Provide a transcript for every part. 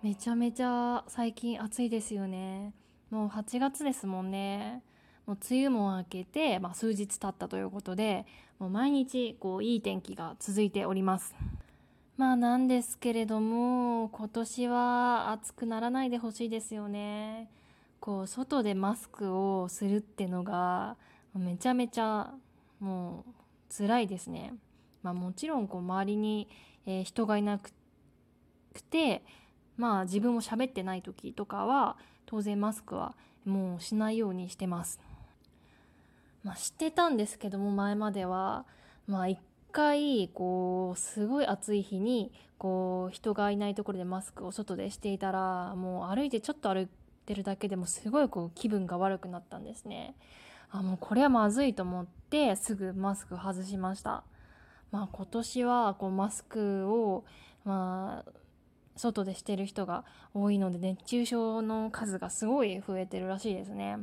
めちゃめちゃ最近暑いですよね。もう8月ですもんね。もう梅雨も明けて、まあ、数日経ったということで、もう毎日こういい天気が続いております。まあなんですけれども、今年は暑くならないでほしいですよね。こう、外でマスクをするってのが、めちゃめちゃもう辛いですね。まあもちろんこう周りに、えー、人がいなくて、まあ自分も喋ってない時とかは当然マスクはもうしないようにしてます。まあ知ってたんですけども前まではまあ一回こうすごい暑い日にこう人がいないところでマスクを外でしていたらもう歩いてちょっと歩いてるだけでもすごいこう気分が悪くなったんですね。あもうこれはまずいと思ってすぐマスク外しました。まあ今年はこうマスクをまあ外でしてる人が多いので熱中症の数がすごい増えてるらしいですね。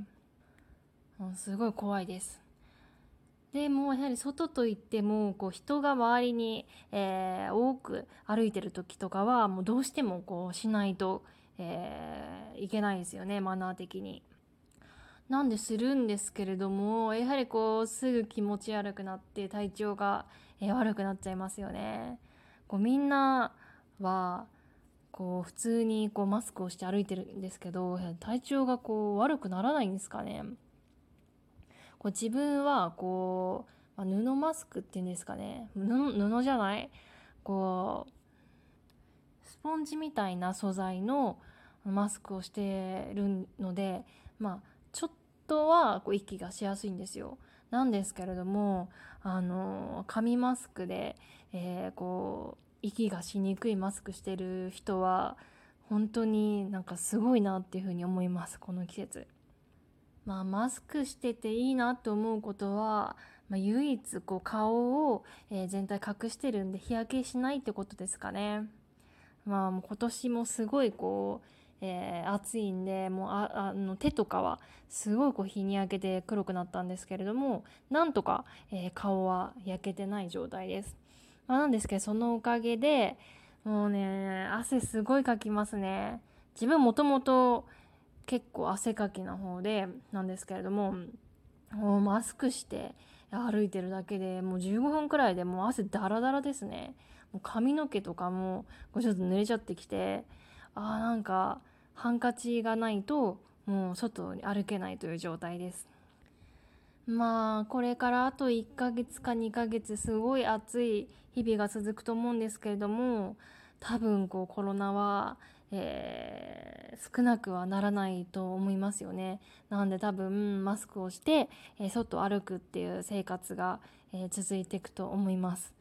もうすごい怖いです。でもやはり外といってもこう人が周りに、えー、多く歩いてる時とかはもうどうしてもこうしないと、えー、いけないですよねマナー的に。なんでするんですけれどもやはりこうすぐ気持ち悪くなって体調が、えー、悪くなっちゃいますよね。こうみんなはこう普通にこうマスクをして歩いてるんですけど体調がこう悪くならないんですかね。こう自分はこう、まあ、布マスクっていうんですかね。布じゃない。こうスポンジみたいな素材のマスクをしてるのでまあちょっとはこう息がしやすいんですよ。なんですけれどもあの紙マスクで、えー、こう息がしにくいマスクしてる人は本当になんかすごいなっていうふうに思いますこの季節。まあマスクしてていいなと思うことは、まあ、唯一こう顔を、えー、全体隠してるんで日焼けしないってことですかね。まあもう今年もすごいこう、えー、暑いんでもうああの手とかはすごいこう日に焼けて黒くなったんですけれどもなんとか、えー、顔は焼けてない状態です。まあ、なんですけど、そのおかげで、もうね、汗すごいかきますね。自分もともと結構汗かきな方で、なんですけれども、もうマスクして歩いてるだけでもう15分くらいでもう汗ダラダラですね。もう髪の毛とかもうちょっと濡れちゃってきて、ああなんかハンカチがないともう外に歩けないという状態です。まあこれからあと1ヶ月か2ヶ月すごい暑い日々が続くと思うんですけれども多分こうコロナは、えー、少なくはならないと思いますよね。なんで多分マスクをして、えー、外歩くっていう生活が、えー、続いていくと思います。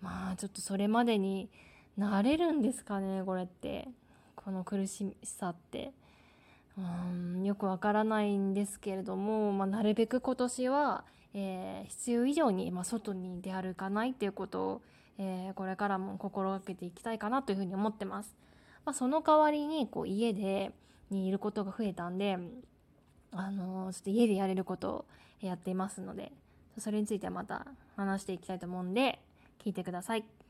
まあちょっとそれまでになれるんですかねこれってこの苦しさって。うんよくわからないんですけれども、まあ、なるべく今年は、えー、必要以上に、まあ、外に出歩かないっていうことを、えー、これからも心がけていきたいかなというふうに思ってます。まあ、その代わりにこう家でにいることが増えたんで、あのー、ちょっと家でやれることをやっていますのでそれについてはまた話していきたいと思うんで聞いてください。